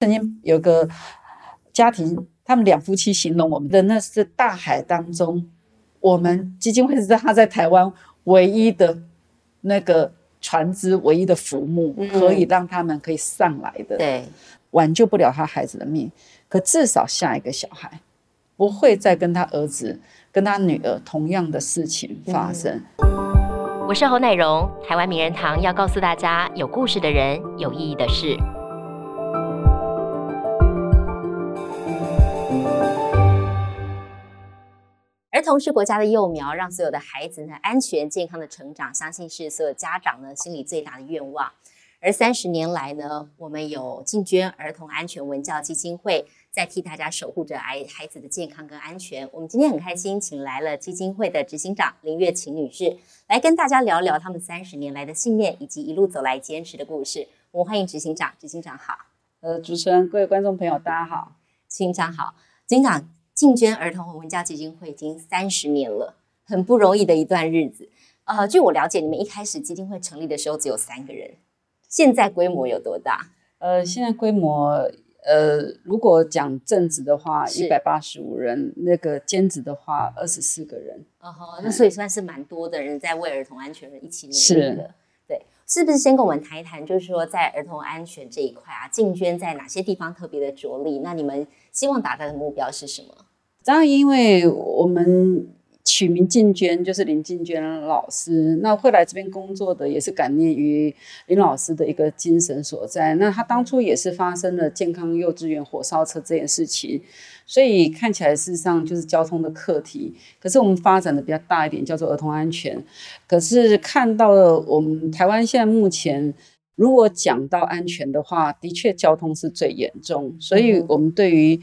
曾经有个家庭，他们两夫妻形容我们的那是大海当中，我们基金会是在他在台湾唯一的那个船只，唯一的浮木，可以让他们可以上来的。对，挽救不了他孩子的命，可至少下一个小孩不会再跟他儿子、跟他女儿同样的事情发生。我是侯乃荣，台湾名人堂要告诉大家：有故事的人，有意义的事。儿童是国家的幼苗，让所有的孩子呢安全健康的成长，相信是所有家长呢心里最大的愿望。而三十年来呢，我们有进捐儿童安全文教基金会，在替大家守护着孩孩子的健康跟安全。我们今天很开心，请来了基金会的执行长林月琴女士，来跟大家聊聊他们三十年来的信念以及一路走来坚持的故事。我们欢迎执行长，执行长好。呃，主持人、各位观众朋友，大家好。执行长好，执行长。进捐儿童文教基金会已经三十年了，很不容易的一段日子。呃，据我了解，你们一开始基金会成立的时候只有三个人，现在规模有多大？呃，现在规模，呃，如果讲正职的话，一百八十五人；那个兼职的话，二十四个人。哦吼，那所以算是蛮多的人在为儿童安全一起努力的。对，是不是先跟我们谈一谈，就是说在儿童安全这一块啊，进捐在哪些地方特别的着力？那你们希望达到的目标是什么？当然，因为我们取名静娟，就是林静娟老师。那会来这边工作的，也是感念于林老师的一个精神所在。那他当初也是发生了健康幼稚园火烧车这件事情，所以看起来事实上就是交通的课题。可是我们发展的比较大一点，叫做儿童安全。可是看到了我们台湾现在目前，如果讲到安全的话，的确交通是最严重。所以我们对于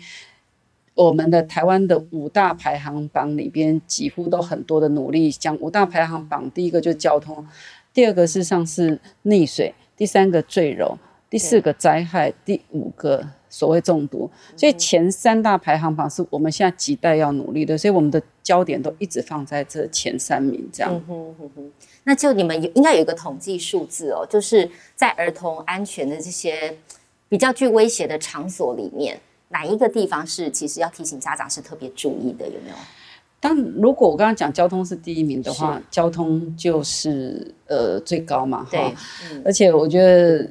我们的台湾的五大排行榜里边，几乎都很多的努力。讲五大排行榜，第一个就是交通，第二个事实上是溺水，第三个坠楼，第四个灾害，第五个所谓中毒。所以前三大排行榜是我们现在几代要努力的，所以我们的焦点都一直放在这前三名。这样，那就你们有应该有一个统计数字哦，就是在儿童安全的这些比较具威胁的场所里面。哪一个地方是其实要提醒家长是特别注意的？有没有？但如果我刚刚讲交通是第一名的话，交通就是呃最高嘛。对，而且我觉得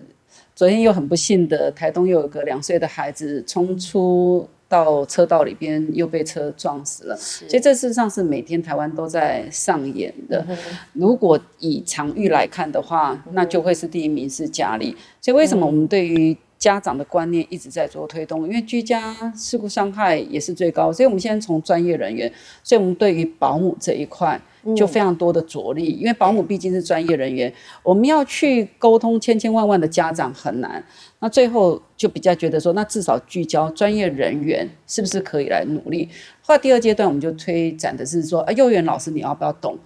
昨天又很不幸的，台东又有个两岁的孩子冲出到车道里边，又被车撞死了。所以这事实上是每天台湾都在上演的。如果以常域来看的话，那就会是第一名是家里。所以为什么我们对于家长的观念一直在做推动，因为居家事故伤害也是最高，所以我们现在从专业人员，所以我们对于保姆这一块就非常多的着力，因为保姆毕竟是专业人员，我们要去沟通千千万万的家长很难，那最后就比较觉得说，那至少聚焦专业人员是不是可以来努力？后来第二阶段我们就推展的是说，啊，幼儿园老师你要不要懂？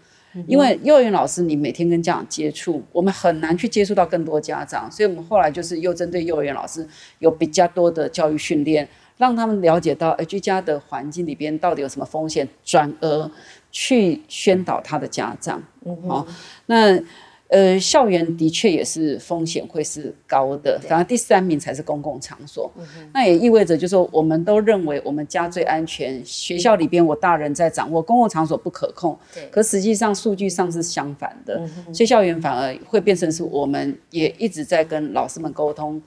因为幼儿园老师，你每天跟家长接触，我们很难去接触到更多家长，所以我们后来就是又针对幼儿园老师有比较多的教育训练，让他们了解到，居家的环境里边到底有什么风险，转而去宣导他的家长。好，那。呃，校园的确也是风险会是高的，反而第三名才是公共场所。那也意味着，就是说，我们都认为我们家最安全，学校里边我大人在掌握，公共场所不可控。对。可实际上数据上是相反的，所以校园反而会变成是我们也一直在跟老师们沟通。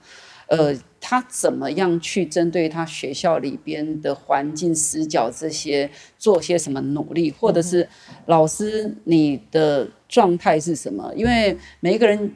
呃，他怎么样去针对他学校里边的环境死角这些做些什么努力，或者是老师你的状态是什么？因为每一个人。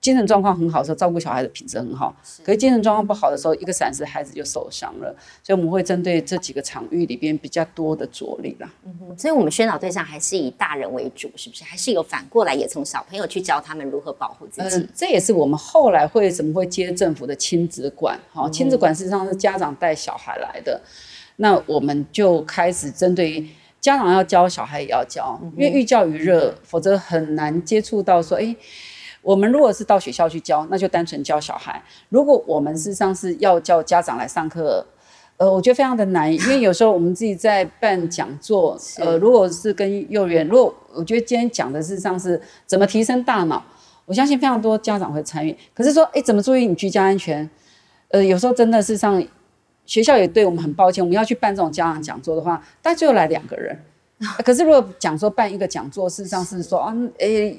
精神状况很好的时候，照顾小孩的品质很好。可是精神状况不好的时候，一个闪失，孩子就受伤了。所以我们会针对这几个场域里边比较多的着力啦。嗯哼，所以我们宣导对象还是以大人为主，是不是？还是有反过来也从小朋友去教他们如何保护自己？这也是我们后来会怎么会接政府的亲子馆？好，亲子馆实际上是家长带小孩来的，那我们就开始针对家长要教，小孩也要教，因为寓教于乐，否则很难接触到说，哎。我们如果是到学校去教，那就单纯教小孩；如果我们事实上是要叫家长来上课，呃，我觉得非常的难，因为有时候我们自己在办讲座，呃，如果是跟幼儿园，如果我觉得今天讲的事实上是怎么提升大脑，我相信非常多家长会参与。可是说，哎，怎么注意你居家安全？呃，有时候真的是像学校也对我们很抱歉，我们要去办这种家长讲座的话，但最后来两个人。可是如果讲说办一个讲座，事实上是说啊，诶，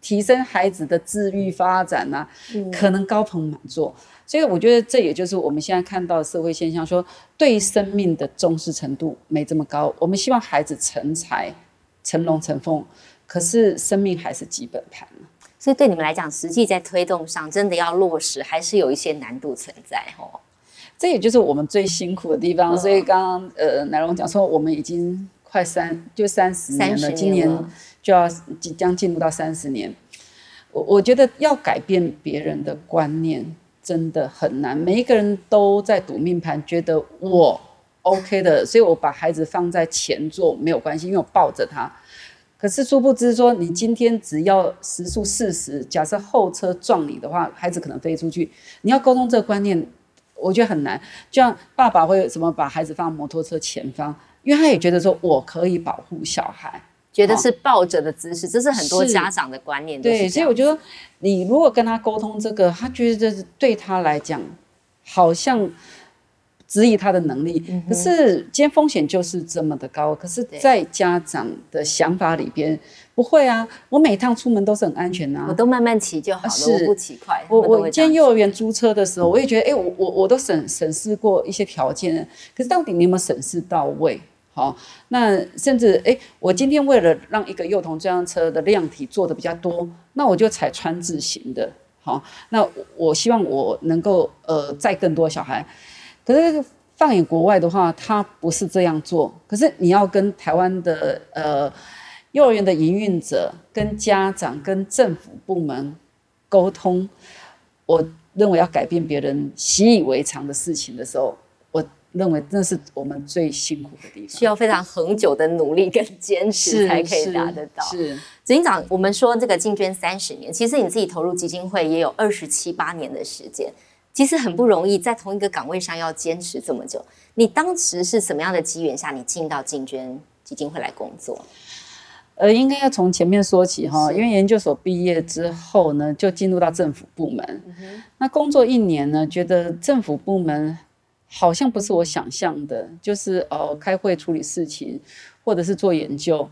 提升孩子的自律发展呐，可能高朋满座。所以我觉得这也就是我们现在看到的社会现象，说对生命的重视程度没这么高。我们希望孩子成才、成龙成凤，可是生命还是基本盘。所以对你们来讲，实际在推动上，真的要落实，还是有一些难度存在哦。这也就是我们最辛苦的地方。所以刚刚呃，奶龙讲说，我们已经快三就三十年了，今年就要即将进入到三十年。我我觉得要改变别人的观念。真的很难，每一个人都在赌命盘，觉得我 OK 的，所以我把孩子放在前座没有关系，因为我抱着他。可是殊不知说，你今天只要时速四十，假设后车撞你的话，孩子可能飞出去。你要沟通这个观念，我觉得很难。就像爸爸会怎么把孩子放摩托车前方，因为他也觉得说我可以保护小孩。觉得是抱着的姿势，这是很多家长的观念。对，所以我觉得你如果跟他沟通这个，他觉得对他来讲好像质疑他的能力。可是今天风险就是这么的高。可是，在家长的想法里边，不会啊，我每趟出门都是很安全啊，我都慢慢骑就好了，我不骑快。我我今天幼儿园租车的时候，我也觉得，哎，我我我都审审视过一些条件，可是到底你有没有审视到位？好，那甚至哎，我今天为了让一个幼童这辆车的量体做的比较多，那我就采川字型的。好，那我希望我能够呃载更多小孩。可是放眼国外的话，他不是这样做。可是你要跟台湾的呃幼儿园的营运者、跟家长、跟政府部门沟通，我认为要改变别人习以为常的事情的时候。认为那是我们最辛苦的地方，需要非常恒久的努力跟坚持才可以达得到。是执行长，我们说这个进捐三十年，其实你自己投入基金会也有二十七八年的时间，其实很不容易，在同一个岗位上要坚持这么久。你当时是什么样的机缘下，你进到进捐基金会来工作？呃，应该要从前面说起哈，因为研究所毕业之后呢，就进入到政府部门。那工作一年呢，觉得政府部门。好像不是我想象的，就是哦，开会处理事情，或者是做研究。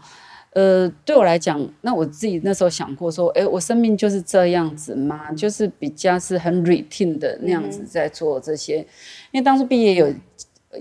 呃，对我来讲，那我自己那时候想过说，哎，我生命就是这样子吗？就是比较是很 routine 的那样子在做这些。因为当初毕业有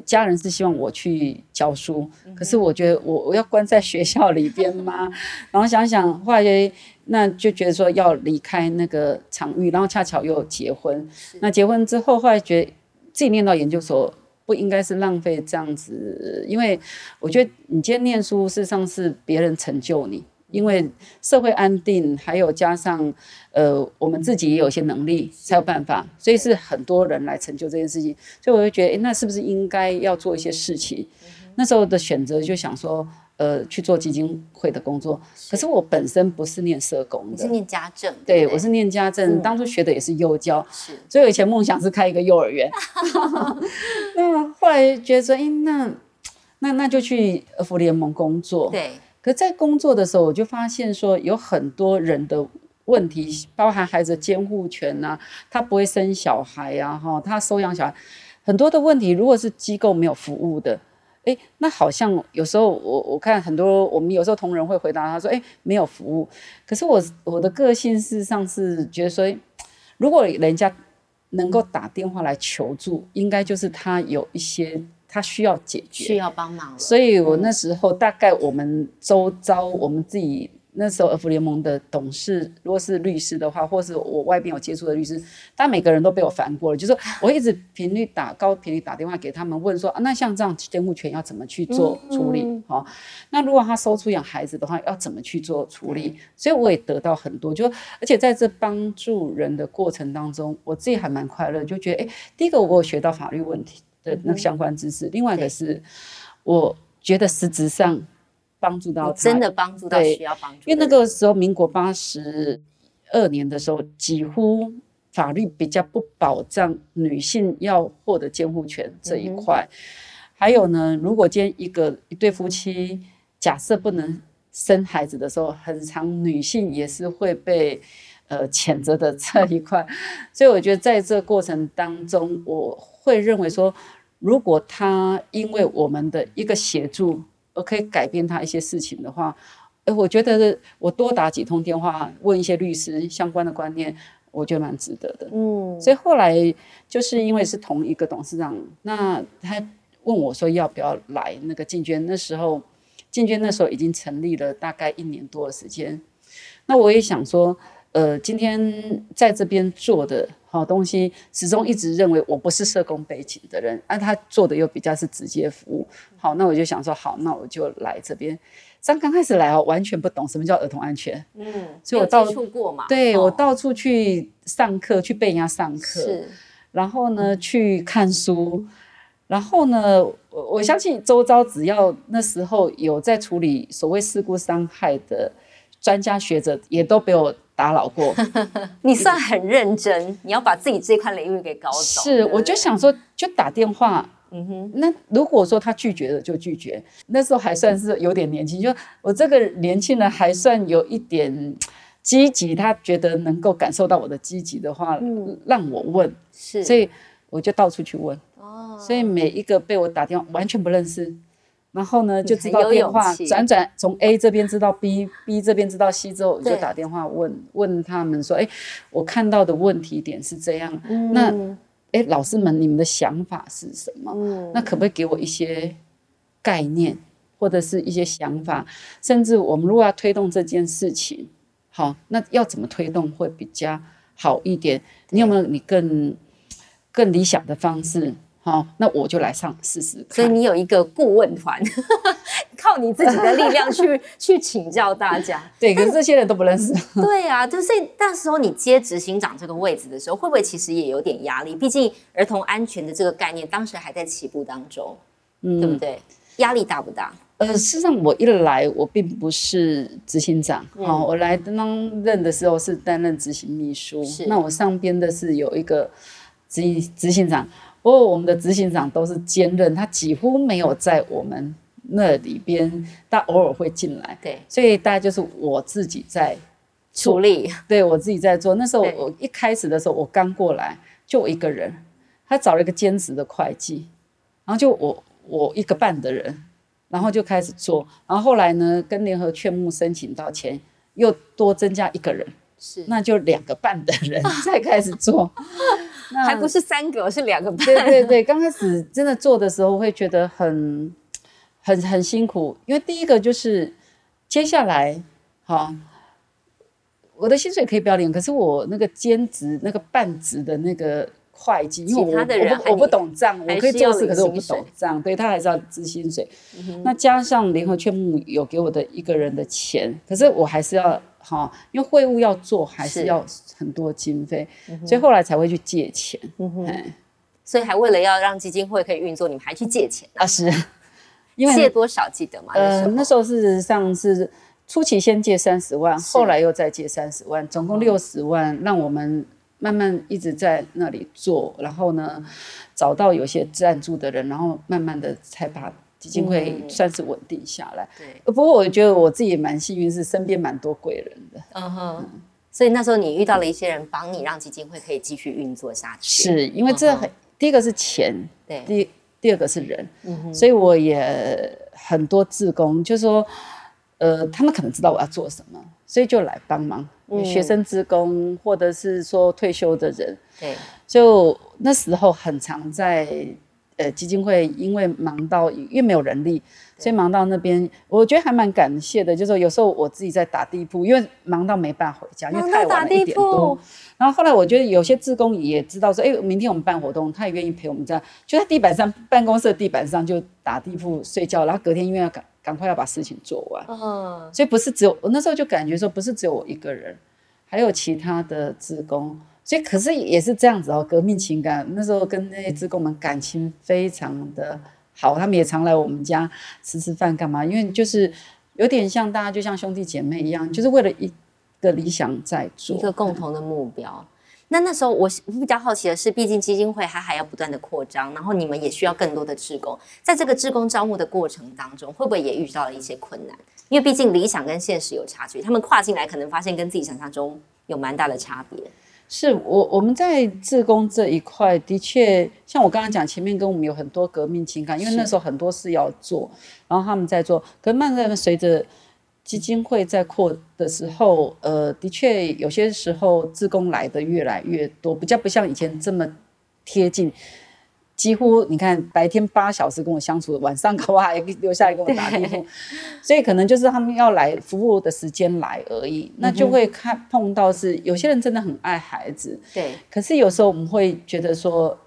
家人是希望我去教书，可是我觉得我我要关在学校里边吗？然后想想，后来那就觉得说要离开那个场域，然后恰巧又结婚。那结婚之后，后来觉得。自己念到研究所不应该是浪费这样子，因为我觉得你今天念书事实上是别人成就你，因为社会安定，还有加上呃我们自己也有一些能力才有办法，所以是很多人来成就这件事情，所以我就觉得，哎，那是不是应该要做一些事情？那时候的选择就想说。呃，去做基金会的工作，可是我本身不是念社工的，是念家政。对，我是念家政，当初学的也是幼教，是，所以我以前梦想是开一个幼儿园。那后来觉得说，哎，那那那就去儿福联盟工作。对，可在工作的时候，我就发现说，有很多人的问题，包含孩子监护权呐，他不会生小孩呀，哈，他收养小孩，很多的问题，如果是机构没有服务的。哎，那好像有时候我我看很多我们有时候同仁会回答他说，哎，没有服务。可是我我的个性事实上是觉得说，如果人家能够打电话来求助，应该就是他有一些他需要解决，需要帮忙。所以我那时候大概我们周遭我们自己。那时候，儿福联盟的董事，如果是律师的话，或是我外边有接触的律师，但每个人都被我烦过了。就是我一直频率打高频率打电话给他们，问说啊，那像这样监护权要怎么去做处理？好，那如果他收出养孩子的话，要怎么去做处理？所以我也得到很多，就而且在这帮助人的过程当中，我自己还蛮快乐，就觉得哎，第一个我有学到法律问题的那相关知识，另外一个是我觉得实质上。帮助到真的帮助到需要帮助，因为那个时候民国八十二年的时候，几乎法律比较不保障女性要获得监护权这一块。还有呢，如果今天一个一对夫妻假设不能生孩子的时候，很长女性也是会被呃谴责的这一块。所以我觉得在这过程当中，我会认为说，如果他因为我们的一个协助而可以改变他一些事情的话，哎，我觉得我多打几通电话问一些律师相关的观念，我觉得蛮值得的。嗯，所以后来就是因为是同一个董事长，那他问我说要不要来那个进捐，那时候进捐那时候已经成立了大概一年多的时间，那我也想说，呃，今天在这边做的好东西，始终一直认为我不是社工背景的人，而他做的又比较是直接服务，好，那我就想说好，那我就来这边。刚刚开始来哦，完全不懂什么叫儿童安全。嗯，所以我到处过嘛。对我到处去上课，去被人家上课。是。然后呢，去看书。然后呢，我我相信周遭只要那时候有在处理所谓事故伤害的专家学者，也都被我打扰过。你算很认真，你要把自己这块领域给搞懂。是，我就想说，就打电话。嗯哼，那如果说他拒绝了就拒绝，那时候还算是有点年轻，就我这个年轻人还算有一点积极，他觉得能够感受到我的积极的话，让我问，是，所以我就到处去问，哦，所以每一个被我打电话完全不认识，然后呢就知道电话转转从 A 这边知道 B，B 这边知道 C 之后，我就打电话问问他们说，哎，我看到的问题点是这样，那。哎，老师们，你们的想法是什么？嗯，那可不可以给我一些概念，或者是一些想法？甚至我们如果要推动这件事情，好，那要怎么推动会比较好一点？你有没有你更更理想的方式？好，那我就来上试试。所以你有一个顾问团，靠你自己的力量去 去请教大家。对，可是这些人都不认识。对啊，就是那时候你接执行长这个位置的时候，会不会其实也有点压力？毕竟儿童安全的这个概念当时还在起步当中，嗯，对不对？压力大不大？呃，事实上我一来我并不是执行长，好，我来当任的时候是担任执行秘书。是，那我上边的是有一个执执行长。不过我们的执行长都是兼任，他几乎没有在我们那里边，他偶尔会进来。对，所以大概就是我自己在处理，对我自己在做。那时候我一开始的时候，我刚过来就我一个人，他找了一个兼职的会计，然后就我我一个半的人，然后就开始做。然后后来呢，跟联合劝募申请到钱，又多增加一个人，是那就两个半的人 再开始做。还不是三个，是两个半。对对对，刚开始真的做的时候会觉得很很很辛苦，因为第一个就是接下来，哈，我的薪水可以不要领，可是我那个兼职那个半职的那个会计，因为我我我不懂账，我可以做事，可是我不懂账，对他还是要支薪水。那加上联合券募有给我的一个人的钱，可是我还是要。好，因为会务要做，还是要很多经费，所以后来才会去借钱。嗯哼所以还为了要让基金会可以运作，你们还去借钱啊？是，因为借多少记得吗？呃，那时候事实上是初期先借三十万，后来又再借三十万，总共六十万，让我们慢慢一直在那里做，然后呢，找到有些赞助的人，然后慢慢的才把。基金会算是稳定下来，对。不过我觉得我自己也蛮幸运，是身边蛮多贵人的。嗯哼。所以那时候你遇到了一些人帮你，让基金会可以继续运作下去。是因为这很第一个是钱，对。第第二个是人。所以我也很多志工，就说，呃，他们可能知道我要做什么，所以就来帮忙。学生职工，或者是说退休的人，对。就那时候很常在。呃，基金会因为忙到因为没有人力，所以忙到那边，我觉得还蛮感谢的。就是说有时候我自己在打地铺，因为忙到没办法回家，因为太晚了一点多。然后后来我觉得有些志工也知道说，哎，明天我们办活动，他也愿意陪我们这样，就在地板上办公室的地板上就打地铺睡觉，然后隔天因为要赶赶快要把事情做完，嗯，所以不是只有我那时候就感觉说，不是只有我一个人，还有其他的志工。所以，可是也是这样子哦，革命情感那时候跟那些职工们感情非常的好，他们也常来我们家吃吃饭干嘛？因为就是有点像大家就像兄弟姐妹一样，就是为了一个理想在做一个共同的目标。那那时候我比较好奇的是，毕竟基金会它还要不断的扩张，然后你们也需要更多的职工，在这个职工招募的过程当中，会不会也遇到了一些困难？因为毕竟理想跟现实有差距，他们跨进来可能发现跟自己想象中有蛮大的差别。是我我们在自工这一块，的确像我刚刚讲，前面跟我们有很多革命情感，因为那时候很多事要做，然后他们在做，可慢慢的随着基金会在扩的时候，呃，的确有些时候自工来的越来越多，比较不像以前这么贴近。几乎你看白天八小时跟我相处，晚上搞不好还留下来跟我打电话，所以可能就是他们要来服务的时间来而已，那就会看碰到是有些人真的很爱孩子，对，可是有时候我们会觉得说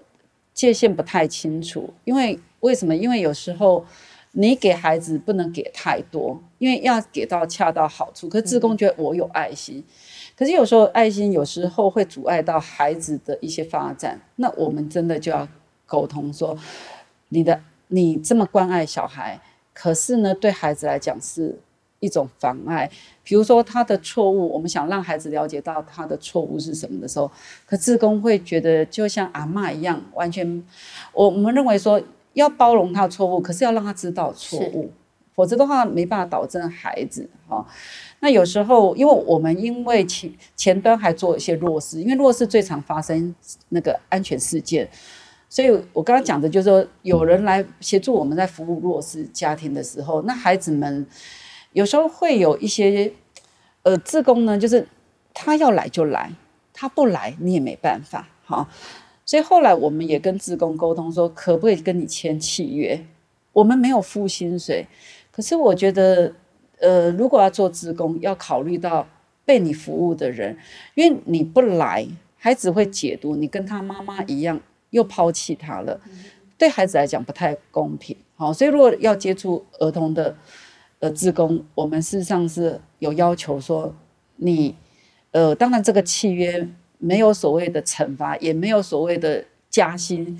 界限不太清楚，因为为什么？因为有时候你给孩子不能给太多，因为要给到恰到好处。可是志工觉得我有爱心，可是有时候爱心有时候会阻碍到孩子的一些发展，那我们真的就要。沟通说，你的你这么关爱小孩，可是呢，对孩子来讲是一种妨碍。比如说他的错误，我们想让孩子了解到他的错误是什么的时候，可志工会觉得就像阿妈一样，完全我我们认为说要包容他的错误，可是要让他知道错误，否则的话没办法导正孩子哈。那有时候，因为我们因为前前端还做一些弱势，因为弱势最常发生那个安全事件。所以，我刚刚讲的就是说，有人来协助我们在服务弱势家庭的时候，那孩子们有时候会有一些，呃，自工呢，就是他要来就来，他不来你也没办法，哈。所以后来我们也跟自工沟通说，可不可以跟你签契约？我们没有付薪水，可是我觉得，呃，如果要做自工，要考虑到被你服务的人，因为你不来，孩子会解读你跟他妈妈一样。又抛弃他了，对孩子来讲不太公平。好，所以如果要接触儿童的呃职工，我们事实上是有要求说，你呃，当然这个契约没有所谓的惩罚，也没有所谓的加薪，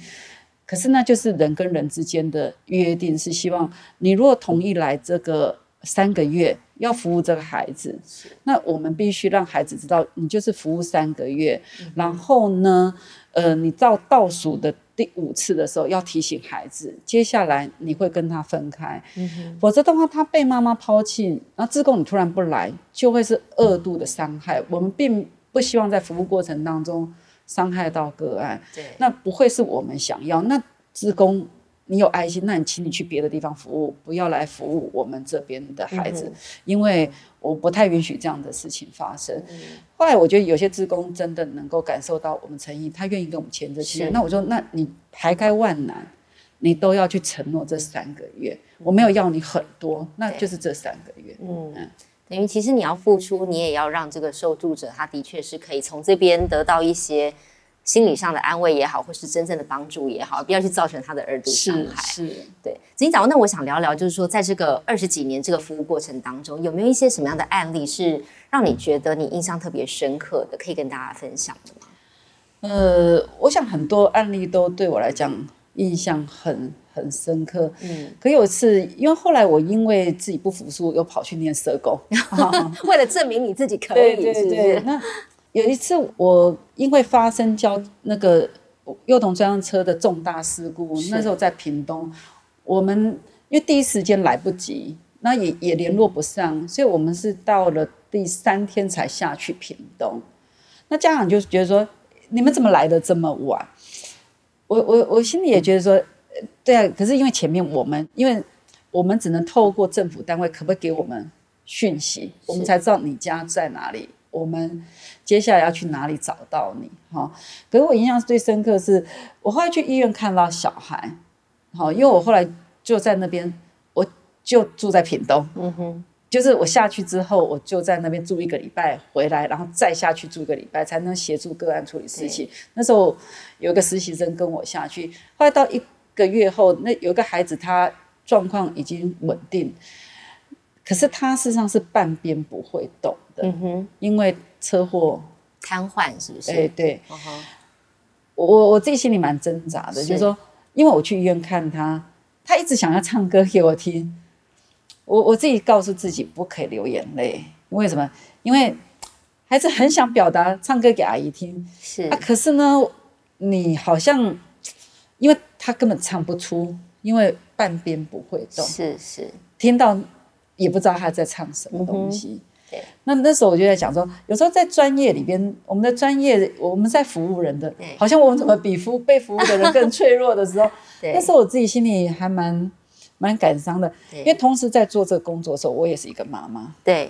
可是那就是人跟人之间的约定，是希望你如果同意来这个三个月。要服务这个孩子，那我们必须让孩子知道，你就是服务三个月。然后呢，呃，你到倒数的第五次的时候，要提醒孩子，接下来你会跟他分开，否则的话，他被妈妈抛弃，然后自贡你突然不来，就会是二度的伤害。我们并不希望在服务过程当中伤害到个案，对，那不会是我们想要。那自贡。你有爱心，那你请你去别的地方服务，不要来服务我们这边的孩子，因为我不太允许这样的事情发生。后来我觉得有些职工真的能够感受到我们诚意，他愿意跟我们签这契约。那我说，那你排开万难，你都要去承诺这三个月，我没有要你很多，那就是这三个月。嗯，等于其实你要付出，你也要让这个受助者他的确是可以从这边得到一些。心理上的安慰也好，或是真正的帮助也好，不要去造成他的二度伤害。是，对。子英长，那我想聊聊，就是说，在这个二十几年这个服务过程当中，有没有一些什么样的案例是让你觉得你印象特别深刻的，可以跟大家分享的吗？呃，我想很多案例都对我来讲印象很很深刻。嗯。可有一次，因为后来我因为自己不服输，又跑去念社工，为了证明你自己可以，对对对。那有一次，我因为发生交那个幼童专用车的重大事故，那时候在屏东，我们因为第一时间来不及，那也也联络不上，所以我们是到了第三天才下去屏东。那家长就觉得说，你们怎么来的这么晚？我我我心里也觉得说，对啊，可是因为前面我们，因为我们只能透过政府单位，可不可以给我们讯息，我们才知道你家在哪里。我们接下来要去哪里找到你？哈，可是我印象最深刻是，我后来去医院看到小孩，好，因为我后来就在那边，我就住在屏东，嗯哼，就是我下去之后，我就在那边住一个礼拜，回来，然后再下去住一个礼拜，才能协助个案处理事情。那时候有个实习生跟我下去，后来到一个月后，那有个孩子他状况已经稳定。可是他事实上是半边不会动的，嗯哼，因为车祸瘫痪，是不是？哎，对，我我我自己心里蛮挣扎的，就是说，因为我去医院看他，他一直想要唱歌给我听，我我自己告诉自己不可以流眼泪，为什么？因为孩子很想表达唱歌给阿姨听，是。啊，可是呢，你好像因为他根本唱不出，因为半边不会动，是是，听到。也不知道他在唱什么东西，对，那那时候我就在讲说，有时候在专业里边，我们的专业我们在服务人的，好像我们怎么比服被服务的人更脆弱的时候，那时候我自己心里还蛮蛮感伤的，因为同时在做这个工作的时候，我也是一个妈妈，对。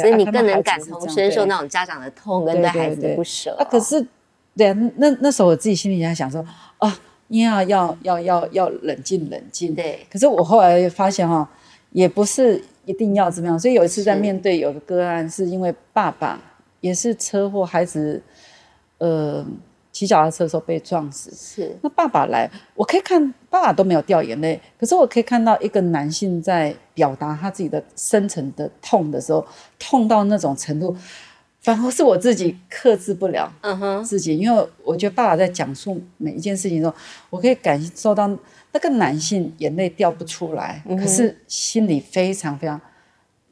所以你更能感同身受那种家长的痛跟对孩子的不舍。啊。可是，对啊，那那时候我自己心里在想说，啊，你要要要要要冷静冷静。对。可是我后来发现哈，也不是一定要怎么样。所以有一次在面对有个个案，是因为爸爸也是车祸，孩子，呃。骑脚踏车的时候被撞死，是那爸爸来，我可以看爸爸都没有掉眼泪，可是我可以看到一个男性在表达他自己的深层的痛的时候，痛到那种程度，反而是我自己克制不了，嗯哼，自己，因为我觉得爸爸在讲述每一件事情的时候，我可以感受到那个男性眼泪掉不出来，可是心里非常非常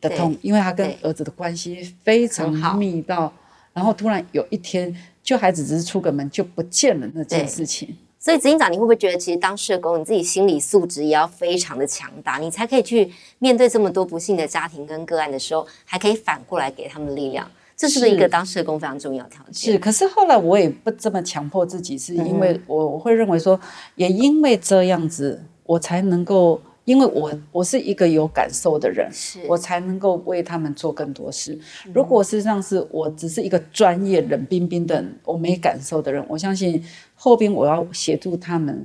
的痛，因为他跟儿子的关系非常密到，然后突然有一天。就孩子只是出个门就不见了那件事情，所以执行长，你会不会觉得其实当社工，你自己心理素质也要非常的强大，你才可以去面对这么多不幸的家庭跟个案的时候，还可以反过来给他们力量，这是不是一个当社工非常重要条件？是，可是后来我也不这么强迫自己，是因为我我会认为说，也因为这样子，我才能够。因为我我是一个有感受的人，我才能够为他们做更多事。如果事实上是我只是一个专业冷冰冰的我没感受的人，我相信后边我要协助他们，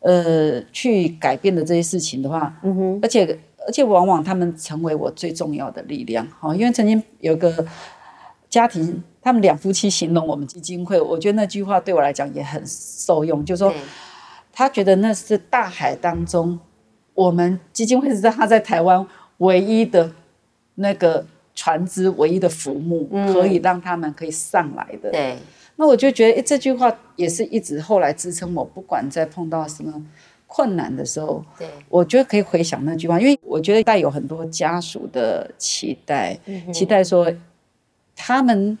呃，去改变的这些事情的话，嗯哼，而且而且往往他们成为我最重要的力量。好，因为曾经有个家庭，他们两夫妻形容我们基金会，我觉得那句话对我来讲也很受用，就是说他觉得那是大海当中。我们基金会是在他在台湾唯一的那个船只，唯一的浮木，可以让他们可以上来的。对，那我就觉得，这句话也是一直后来支撑我，不管在碰到什么困难的时候，对，我觉得可以回想那句话，因为我觉得带有很多家属的期待，期待说他们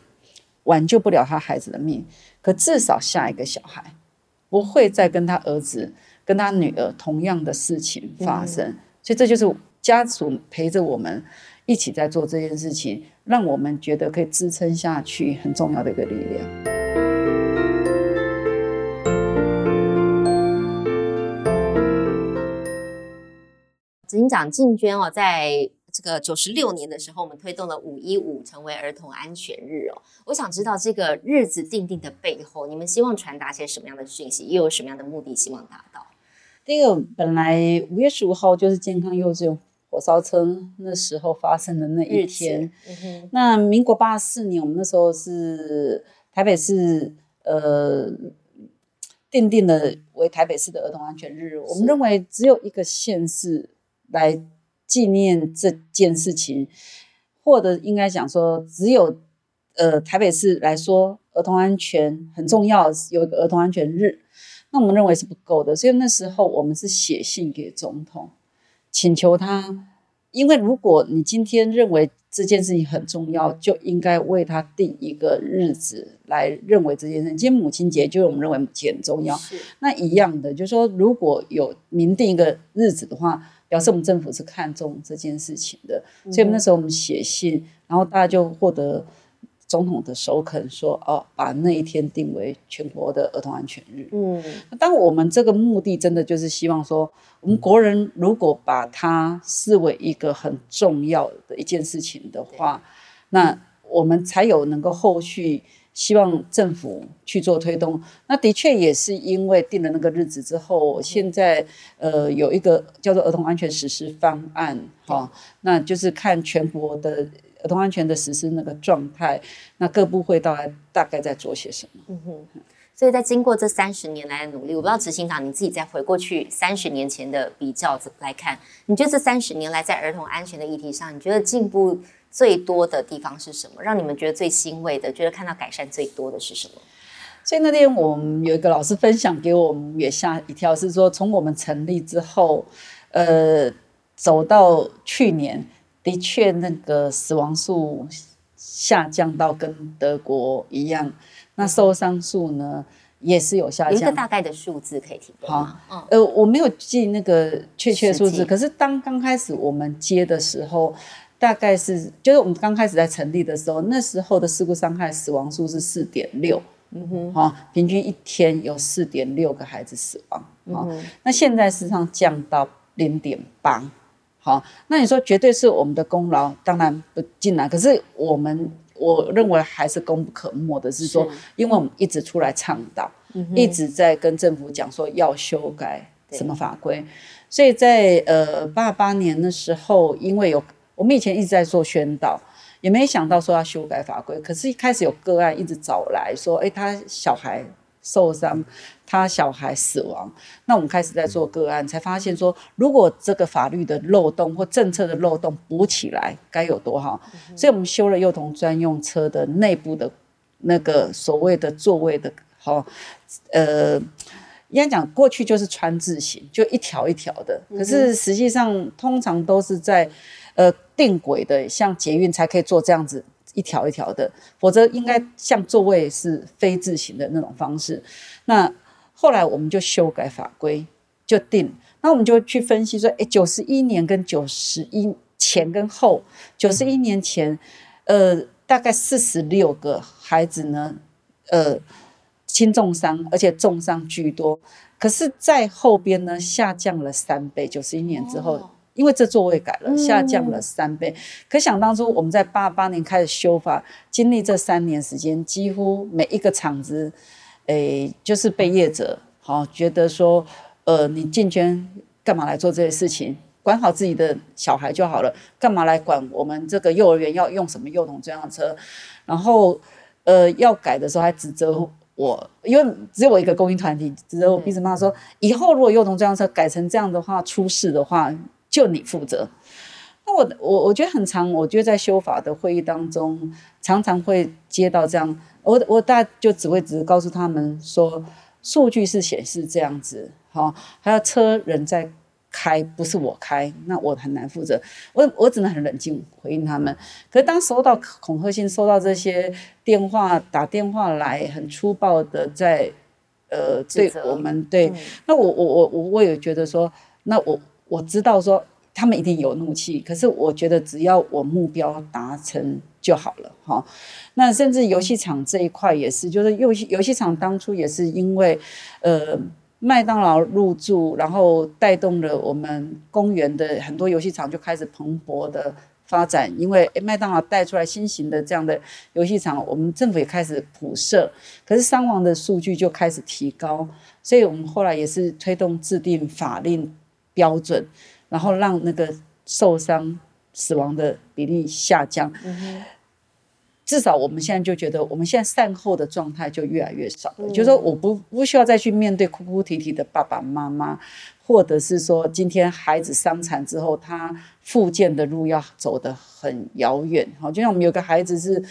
挽救不了他孩子的命，可至少下一个小孩不会再跟他儿子。跟他女儿同样的事情发生，所以这就是家属陪着我们一起在做这件事情，让我们觉得可以支撑下去很重要的一个力量。执行长静娟哦，在这个九十六年的时候，我们推动了五一五成为儿童安全日哦。我想知道这个日子定定的背后，你们希望传达些什么样的讯息，又有什么样的目的，希望达到？这个本来五月十五号就是健康幼稚园火烧车那时候发生的那一天。那民国八十四年，我们那时候是台北市呃定定的为台北市的儿童安全日。我们认为只有一个县市来纪念这件事情，或者应该讲说，只有呃台北市来说儿童安全很重要，有一个儿童安全日。那我们认为是不够的，所以那时候我们是写信给总统，请求他，因为如果你今天认为这件事情很重要，就应该为他定一个日子来认为这件事。今天母亲节，就是我们认为母亲很重要。那一样的，就是说如果有明定一个日子的话，表示我们政府是看重这件事情的。所以那时候我们写信，然后大家就获得。总统的首肯说：“哦，把那一天定为全国的儿童安全日。”嗯，当我们这个目的真的就是希望说，我们国人如果把它视为一个很重要的一件事情的话，那我们才有能够后续希望政府去做推动。那的确也是因为定了那个日子之后，现在呃有一个叫做儿童安全实施方案，哈，那就是看全国的。儿童安全的实施那个状态，那各部会到来大概在做些什么？嗯哼，所以在经过这三十年来的努力，我不知道执行长你自己再回过去三十年前的比较来看，你觉得这三十年来在儿童安全的议题上，你觉得进步最多的地方是什么？让你们觉得最欣慰的，觉得看到改善最多的是什么？所以那天我们有一个老师分享给我们，也吓一跳，是说从我们成立之后，呃，走到去年。的确，那个死亡数下降到跟德国一样，那受伤数呢也是有下降。有一个大概的数字可以提供吗？呃，我没有记那个确切数字，可是当刚开始我们接的时候，大概是就是我们刚开始在成立的时候，那时候的事故伤害死亡数是四点六，嗯哼，哈，平均一天有四点六个孩子死亡，嗯，那现在事实上降到零点八，好，那你说绝对是我们的功劳，当然不进来，可是我们我认为还是功不可没的，是说，因为我们一直出来倡导，一直在跟政府讲说要修改什么法规，所以在呃八八年的时候，因为有。我们以前一直在做宣导，也没想到说要修改法规。可是，一开始有个案一直找来说：“哎，他小孩受伤，他小孩死亡。”那我们开始在做个案，才发现说，如果这个法律的漏洞或政策的漏洞补起来，该有多好。所以，我们修了幼童专用车的内部的那个所谓的座位的，好，呃，应该讲过去就是川字形，就一条一条的。可是实际上，通常都是在。呃，定轨的像捷运才可以做这样子一条一条的，否则应该像座位是非字形的那种方式。那后来我们就修改法规，就定。那我们就去分析说，哎，九十一年跟九十一前跟后，九十一年前，呃，大概四十六个孩子呢，呃，轻重伤，而且重伤居多。可是，在后边呢，下降了三倍。九十一年之后。因为这座位改了，下降了三倍。可想当初，我们在八八年开始修法，经历这三年时间，几乎每一个厂子，诶，就是被业者好觉得说，呃，你进圈干嘛来做这些事情？管好自己的小孩就好了，干嘛来管我们这个幼儿园要用什么幼童专用车？然后，呃，要改的时候还指责我，因为只有我一个公益团体，指责我，鼻子骂说，以后如果幼童专用车改成这样的话，出事的话。就你负责，那我我我觉得很长，我觉得在修法的会议当中，常常会接到这样，我我大就只会只是告诉他们说，数据是显示这样子，好，还有车人在开，不是我开，那我很难负责，我我只能很冷静回应他们。可是当收到恐吓信，收到这些电话打电话来，很粗暴的在呃对我们对，那我我我我我也觉得说，那我。我知道说他们一定有怒气，可是我觉得只要我目标达成就好了哈。那甚至游戏场这一块也是，就是游戏游戏场当初也是因为，呃，麦当劳入驻，然后带动了我们公园的很多游戏场就开始蓬勃的发展。因为麦当劳带出来新型的这样的游戏场，我们政府也开始普设，可是伤亡的数据就开始提高，所以我们后来也是推动制定法令。标准，然后让那个受伤、死亡的比例下降。至少我们现在就觉得，我们现在善后的状态就越来越少了。就是说，我不不需要再去面对哭哭啼啼的爸爸妈妈，或者是说，今天孩子伤残之后，他复健的路要走得很遥远。好，就像我们有个孩子是，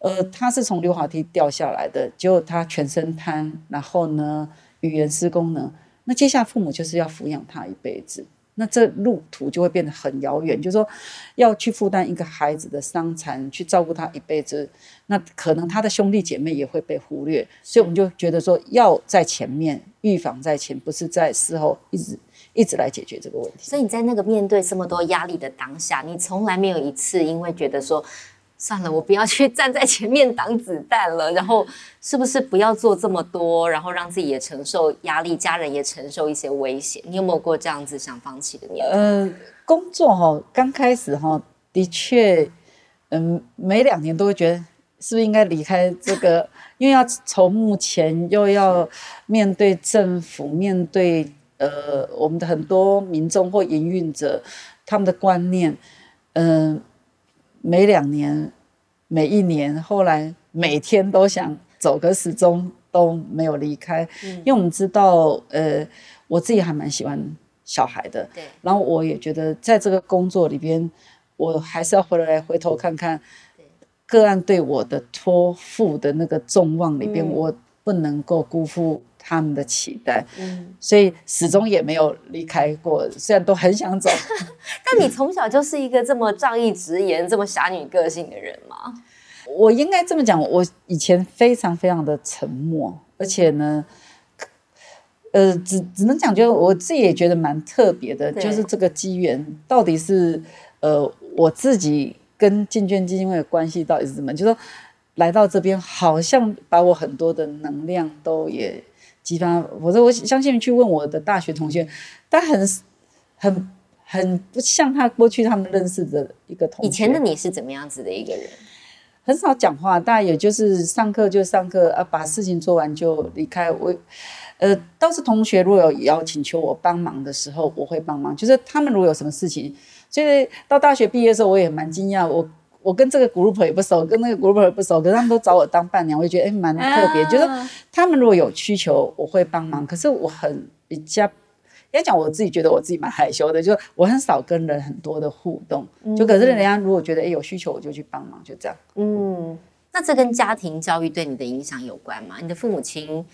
呃，他是从溜滑梯掉下来的，结果他全身瘫，然后呢，语言失功能。那接下来父母就是要抚养他一辈子，那这路途就会变得很遥远。就是说，要去负担一个孩子的伤残，去照顾他一辈子，那可能他的兄弟姐妹也会被忽略。所以我们就觉得说，要在前面预防在前，不是在事后一直一直来解决这个问题。所以你在那个面对这么多压力的当下，你从来没有一次因为觉得说。算了，我不要去 站在前面挡子弹了。然后是不是不要做这么多，然后让自己也承受压力，家人也承受一些危险？你有没有过这样子想放弃的念头？呃，工作哈，刚开始哈，的确，嗯，每两年都会觉得是不是应该离开这个，因为要筹目前又要面对政府，面对呃我们的很多民众或营运者他们的观念，嗯。每两年，每一年，后来每天都想走，可始终都没有离开。因为我们知道，呃，我自己还蛮喜欢小孩的。对。然后我也觉得，在这个工作里边，我还是要回来回头看看个案对我的托付的那个众望里边，我不能够辜负。他们的期待，嗯，所以始终也没有离开过。虽然都很想走，但你从小就是一个这么仗义直言、这么侠女个性的人吗？我应该这么讲，我以前非常非常的沉默，而且呢，呃，只只能讲，就我自己也觉得蛮特别的，就是这个机缘到底是呃我自己跟进捐基金会的关系到底是怎么，就是说来到这边好像把我很多的能量都也激发。我说我相信去问我的大学同学，他很很很不像他过去他们认识的一个同学。以前的你是怎么样子的一个人？很少讲话，大概也就是上课就上课啊，把事情做完就离开。我，呃，倒是同学如果有要请求我帮忙的时候，我会帮忙。就是他们如果有什么事情，所以到大学毕业的时候，我也蛮惊讶。我我跟这个 group 也不熟，跟那个 group 也不熟，可是他们都找我当伴娘，我就觉得哎蛮特别。就是他们如果有需求，我会帮忙。可是我很比较。要讲我自己觉得我自己蛮害羞的，就我很少跟人很多的互动，就可是人家如果觉得哎有需求我就去帮忙，就这样。嗯，那这跟家庭教育对你的影响有关吗？你的父母亲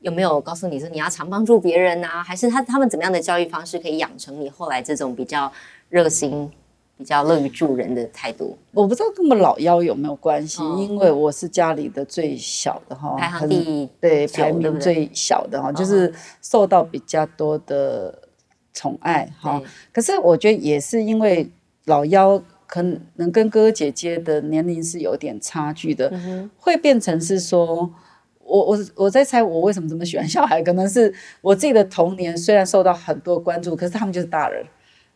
有没有告诉你说你要常帮助别人啊？还是他他们怎么样的教育方式可以养成你后来这种比较热心？比较乐于助人的态度，我不知道跟我们老幺有没有关系，因为我是家里的最小的哈，排行第对排名最小的哈，就是受到比较多的宠爱哈。可是我觉得也是因为老幺可能跟哥哥姐姐的年龄是有点差距的，会变成是说，我我我在猜我为什么这么喜欢小孩，可能是我自己的童年虽然受到很多关注，可是他们就是大人，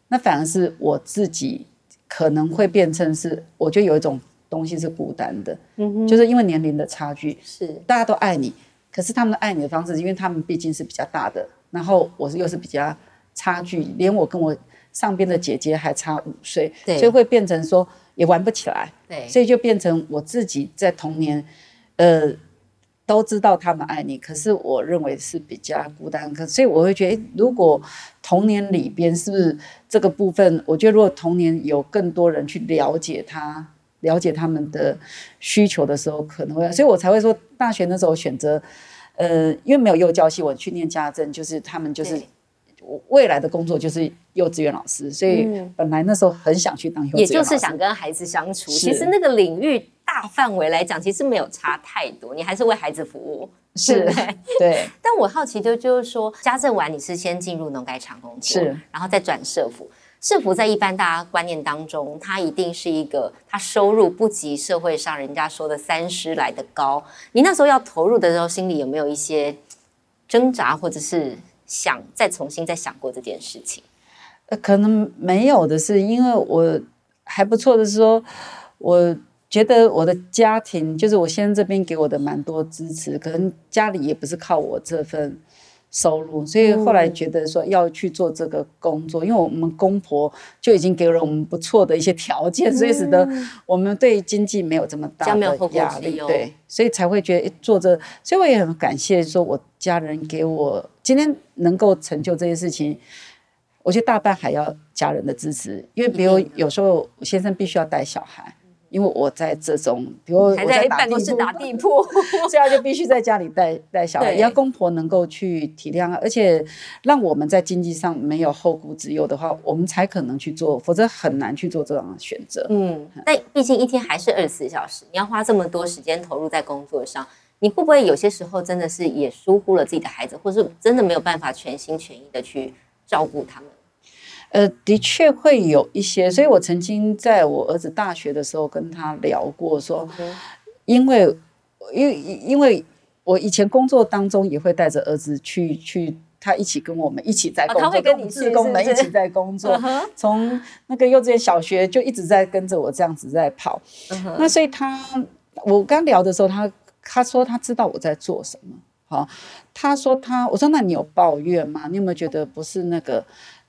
那反而是我自己。可能会变成是，我觉得有一种东西是孤单的，嗯就是因为年龄的差距，是。大家都爱你，可是他们爱你的方式，因为他们毕竟是比较大的，然后我是又是比较差距，连我跟我上边的姐姐还差五岁，对，所以会变成说也玩不起来，对，所以就变成我自己在童年，呃。都知道他们爱你，可是我认为是比较孤单。可所以我会觉得，如果童年里边是不是这个部分？我觉得如果童年有更多人去了解他，了解他们的需求的时候，可能会。所以我才会说，大学那时候选择，呃，因为没有幼教系，我去念家政，就是他们就是未来的工作就是幼稚园老师，所以本来那时候很想去当幼稚园也就是想跟孩子相处。其实那个领域。大范围来讲，其实没有差太多，你还是为孩子服务，是，对。但我好奇就就是说，家政完你是先进入农改场工作，是，然后再转社服。社服在一般大家观念当中，它一定是一个，它收入不及社会上人家说的三师来的高。你那时候要投入的时候，心里有没有一些挣扎，或者是想再重新再想过这件事情？呃，可能没有的是，因为我还不错的是说，我。觉得我的家庭就是我先生这边给我的蛮多支持，可能家里也不是靠我这份收入，所以后来觉得说要去做这个工作，因为我们公婆就已经给了我们不错的一些条件，所以使得我们对经济没有这么大的压力，对，所以才会觉得做这，所以我也很感谢说我家人给我今天能够成就这些事情，我觉得大半还要家人的支持，因为比如有时候先生必须要带小孩。因为我在这种，比如还在办公室打地铺，这样就必须在家里带带小孩，要公婆能够去体谅，而且让我们在经济上没有后顾之忧的话，我们才可能去做，否则很难去做这样的选择。嗯，但毕竟一天还是二十四小时，你要花这么多时间投入在工作上，你会不会有些时候真的是也疏忽了自己的孩子，或是真的没有办法全心全意的去照顾他们？呃，的确会有一些，所以我曾经在我儿子大学的时候跟他聊过，说，因为，因为因为我以前工作当中也会带着儿子去去，他一起跟我们一起在工作，他会跟你自工们一起在工作，从那个幼稚园、小学就一直在跟着我这样子在跑。那所以他，我刚聊的时候，他他说他知道我在做什么，好，他说他，我说那你有抱怨吗？你有没有觉得不是那个？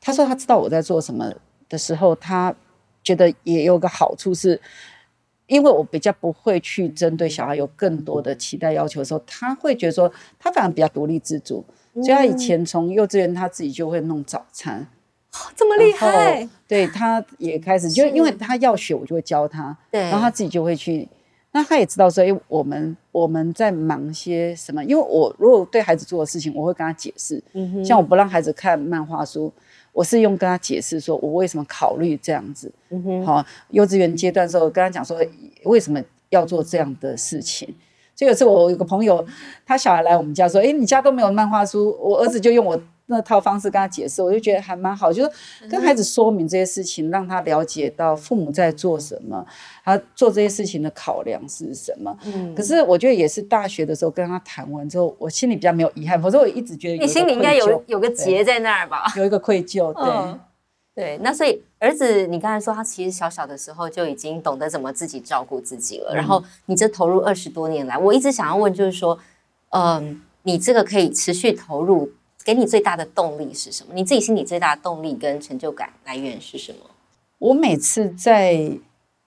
他说他知道我在做什么的时候，他觉得也有个好处是，因为我比较不会去针对小孩有更多的期待要求的时候，他会觉得说他反而比较独立自主。所以他以前从幼稚园他自己就会弄早餐，哦这么厉害。对，他也开始就因为他要学，我就会教他。对，然后他自己就会去。那他也知道说，哎，我们我们在忙些什么？因为我如果对孩子做的事情，我会跟他解释。嗯哼，像我不让孩子看漫画书。我是用跟他解释说，我为什么考虑这样子。好，幼稚园阶段的时候，跟他讲说为什么要做这样的事情。所以有次我有个朋友，他小孩来我们家说：“哎，你家都没有漫画书。”我儿子就用我那套方式跟他解释，我就觉得还蛮好，就是跟孩子说明这些事情，让他了解到父母在做什么，他做这些事情的考量是什么。嗯，可是我觉得也是大学的时候跟他谈完之后，我心里比较没有遗憾，否则我一直觉得你心里应该有有个结在那儿吧，有一个愧疚，对。对，那所以儿子，你刚才说他其实小小的时候就已经懂得怎么自己照顾自己了。然后你这投入二十多年来，我一直想要问，就是说，嗯，你这个可以持续投入，给你最大的动力是什么？你自己心里最大的动力跟成就感来源是什么？我每次在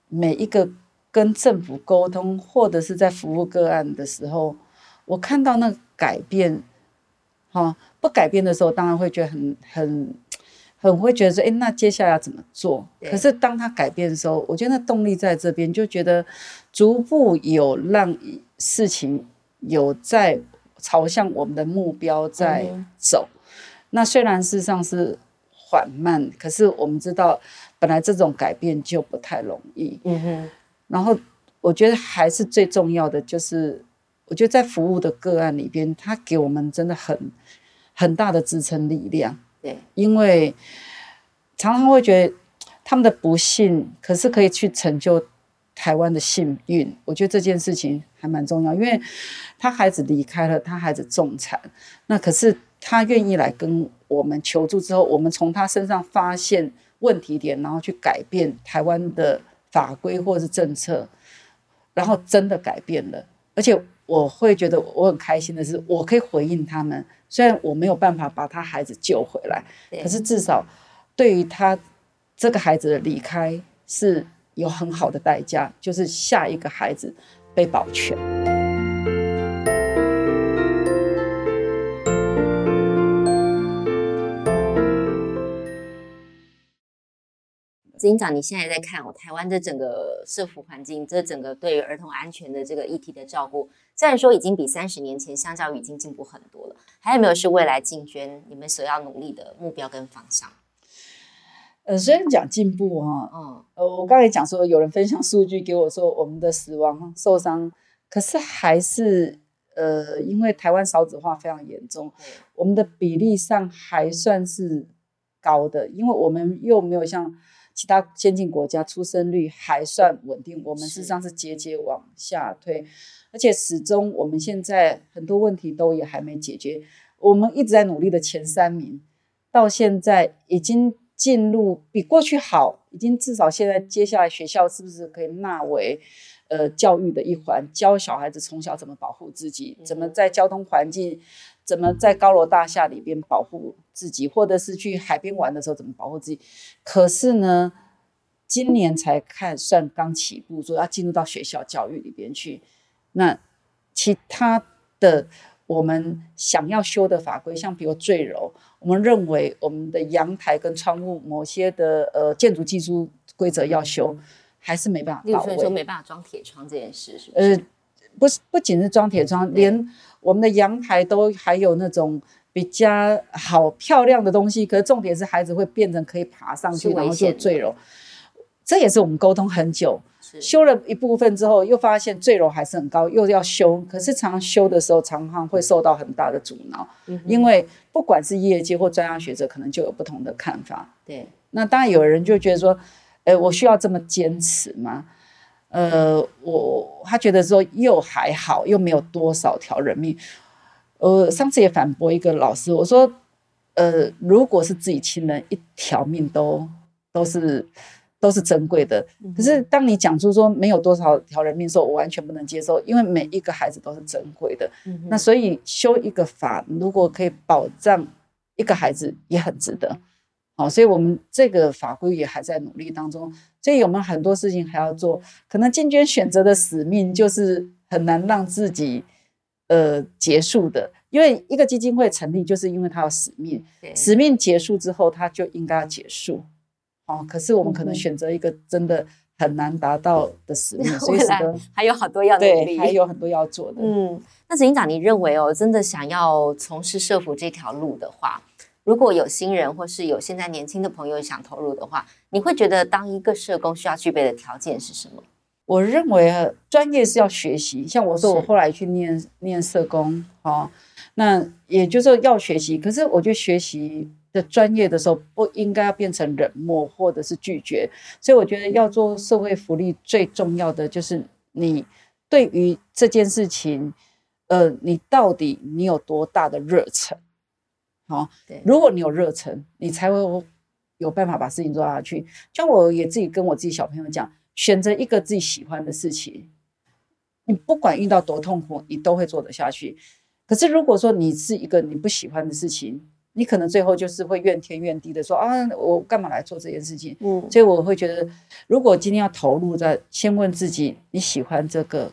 每一个跟政府沟通，或者是在服务个案的时候，我看到那改变，哈，不改变的时候，当然会觉得很很。很会觉得说，哎，那接下来要怎么做？可是当他改变的时候，我觉得那动力在这边，就觉得逐步有让事情有在朝向我们的目标在走。那虽然事实上是缓慢，可是我们知道，本来这种改变就不太容易。嗯哼。然后我觉得还是最重要的，就是我觉得在服务的个案里边，他给我们真的很很大的支撑力量。对，因为常常会觉得他们的不幸，可是可以去成就台湾的幸运。我觉得这件事情还蛮重要，因为他孩子离开了，他孩子重残，那可是他愿意来跟我们求助之后，我们从他身上发现问题点，然后去改变台湾的法规或是政策，然后真的改变了，而且我会觉得我很开心的是，我可以回应他们。虽然我没有办法把他孩子救回来，可是至少对于他这个孩子的离开是有很好的代价，就是下一个孩子被保全。警长，你现在在看哦，台湾的整个社福环境，这整个对于儿童安全的这个议题的照顾，虽然说已经比三十年前相较于已经进步很多了，还有没有是未来进捐你们所要努力的目标跟方向？呃，虽然讲进步哈，嗯，呃，我刚才讲说有人分享数据给我说我们的死亡受伤，可是还是呃，因为台湾少子化非常严重，我们的比例上还算是高的，因为我们又没有像。其他先进国家出生率还算稳定，我们事实上是节节往下推，而且始终我们现在很多问题都也还没解决。我们一直在努力的前三名，到现在已经进入比过去好，已经至少现在接下来学校是不是可以纳为呃教育的一环，教小孩子从小怎么保护自己，怎么在交通环境。怎么在高楼大厦里边保护自己，或者是去海边玩的时候怎么保护自己？可是呢，今年才看算刚起步，说要进入到学校教育里边去。那其他的我们想要修的法规，像比如坠楼，我们认为我们的阳台跟窗户某些的呃建筑技术规则要修，还是没办法到位。说没办法装铁窗这件事，是不是？呃，不是，不仅是装铁窗，连。我们的阳台都还有那种比较好漂亮的东西，可是重点是孩子会变成可以爬上去，然后就坠楼。这也是我们沟通很久，修了一部分之后，又发现坠楼还是很高，又要修。可是常常修的时候，常常会受到很大的阻挠，因为不管是业界或专家学者，可能就有不同的看法。对，那当然有人就觉得说，哎，我需要这么坚持吗？呃，我他觉得说又还好，又没有多少条人命。呃，上次也反驳一个老师，我说，呃，如果是自己亲人，一条命都都是都是珍贵的。可是当你讲出说没有多少条人命的时候，我完全不能接受，因为每一个孩子都是珍贵的。那所以修一个法，如果可以保障一个孩子，也很值得。好，所以我们这个法规也还在努力当中，所以我们很多事情还要做。可能进捐选择的使命就是很难让自己呃结束的，因为一个基金会成立就是因为它有使命，使命结束之后它就应该要结束。哦，可是我们可能选择一个真的很难达到的使命，所以还有好多要努力，还有很多要做的。嗯，那陈营长，你认为哦，真的想要从事社福这条路的话？如果有新人或是有现在年轻的朋友想投入的话，你会觉得当一个社工需要具备的条件是什么？我认为专业是要学习。像我说，我后来去念念社工，哦，那也就是说要学习，可是我觉得学习的专业的时候不应该要变成冷漠或者是拒绝。所以我觉得要做社会福利最重要的就是你对于这件事情，呃，你到底你有多大的热忱？好，对，如果你有热忱，你才会有办法把事情做下去。像我也自己跟我自己小朋友讲，选择一个自己喜欢的事情，你不管遇到多痛苦，你都会做得下去。可是如果说你是一个你不喜欢的事情，你可能最后就是会怨天怨地的说啊，我干嘛来做这件事情？嗯，所以我会觉得，如果今天要投入在，先问自己，你喜欢这个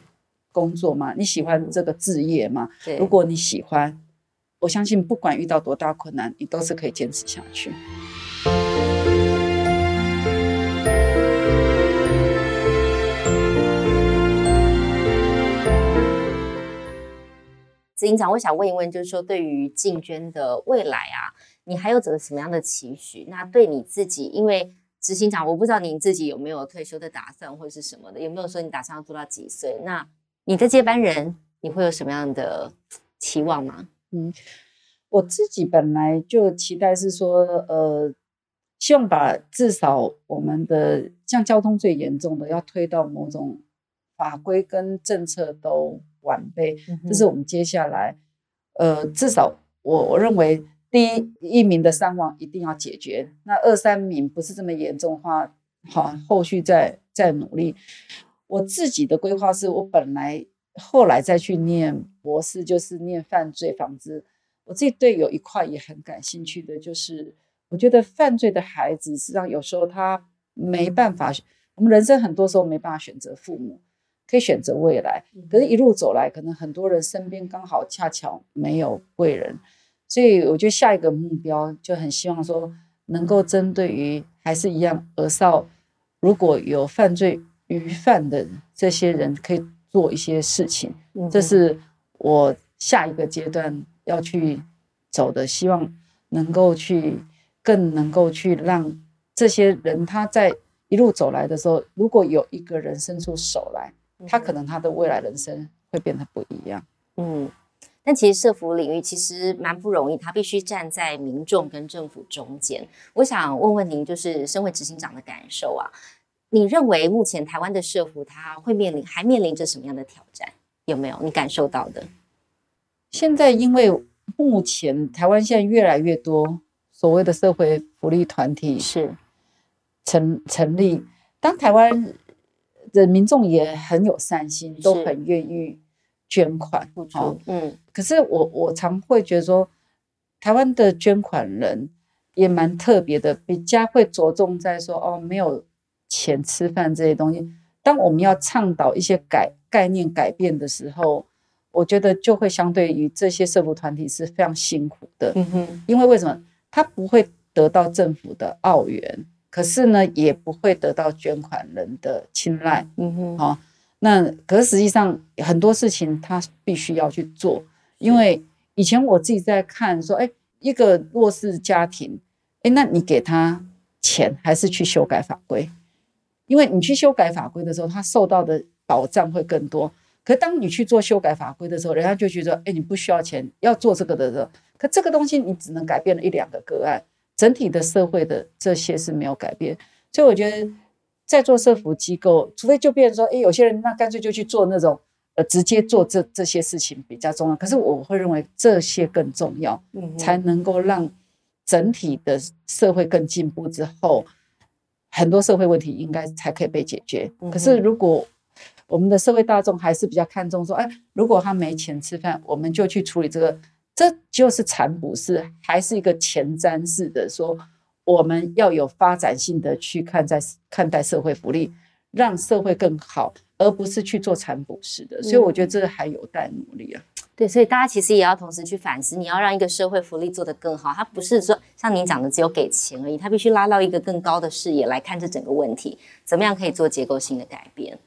工作吗？你喜欢这个职业吗？对，如果你喜欢。我相信，不管遇到多大困难，你都是可以坚持下去。执行长，我想问一问，就是说，对于静娟的未来啊，你还有着什么样的期许？那对你自己，因为执行长，我不知道您自己有没有退休的打算，或者是什么的，有没有说你打算要做到几岁？那你的接班人，你会有什么样的期望吗？嗯，我自己本来就期待是说，呃，希望把至少我们的像交通最严重的，要推到某种法规跟政策都完备，这是我们接下来，呃，至少我我认为第一一名的伤亡一定要解决，那二三名不是这么严重的话，好，后续再再努力。我自己的规划是我本来。后来再去念博士，就是念犯罪防治。我自己对有一块也很感兴趣的，就是我觉得犯罪的孩子，实际上有时候他没办法，我们人生很多时候没办法选择父母，可以选择未来。可是，一路走来，可能很多人身边刚好恰巧没有贵人，所以我觉得下一个目标就很希望说，能够针对于还是一样，儿少如果有犯罪余犯的这些人，可以。做一些事情，这是我下一个阶段要去走的，希望能够去更能够去让这些人他在一路走来的时候，如果有一个人伸出手来，他可能他的未来人生会变得不一样。嗯，但其实社服领域其实蛮不容易，他必须站在民众跟政府中间。我想问问您，就是身为执行长的感受啊。你认为目前台湾的社福它会面临还面临着什么样的挑战？有没有你感受到的？现在因为目前台湾现在越来越多所谓的社会福利团体是成成立，当台湾的民众也很有善心，都很愿意捐款付出。嗯，可是我我常会觉得说，台湾的捐款人也蛮特别的，比较会着重在说哦没有。钱吃饭这些东西，当我们要倡导一些改概念改变的时候，我觉得就会相对于这些社福团体是非常辛苦的。嗯哼，因为为什么他不会得到政府的澳元，可是呢也不会得到捐款人的青睐。嗯哼，好，那可是实际上很多事情他必须要去做，因为以前我自己在看说，哎，一个弱势家庭，哎，那你给他钱还是去修改法规？因为你去修改法规的时候，他受到的保障会更多。可当你去做修改法规的时候，人家就觉得，哎，你不需要钱，要做这个的时候，可这个东西你只能改变了一两个个案，整体的社会的这些是没有改变。所以我觉得，在做社福机构，除非就变成说，哎，有些人那干脆就去做那种，呃，直接做这这些事情比较重要。可是我会认为这些更重要，才能够让整体的社会更进步之后。很多社会问题应该才可以被解决。可是，如果我们的社会大众还是比较看重说，哎，如果他没钱吃饭，我们就去处理这个，这就是残补式，还是一个前瞻式的说，我们要有发展性的去看待看待社会福利，让社会更好，而不是去做残补式的。所以，我觉得这个还有待努力啊。对，所以大家其实也要同时去反思，你要让一个社会福利做得更好，它不是说像您讲的只有给钱而已，它必须拉到一个更高的视野来看这整个问题，怎么样可以做结构性的改变？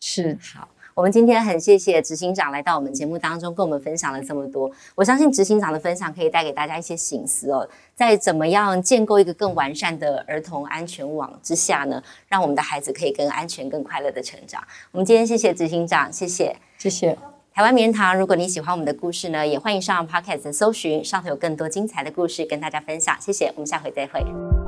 是好，我们今天很谢谢执行长来到我们节目当中，跟我们分享了这么多。我相信执行长的分享可以带给大家一些醒思哦，在怎么样建构一个更完善的儿童安全网之下呢，让我们的孩子可以更安全、更快乐的成长。我们今天谢谢执行长，谢谢，谢谢。台湾名人堂，如果你喜欢我们的故事呢，也欢迎上 Podcast 搜寻，上头有更多精彩的故事跟大家分享。谢谢，我们下回再会。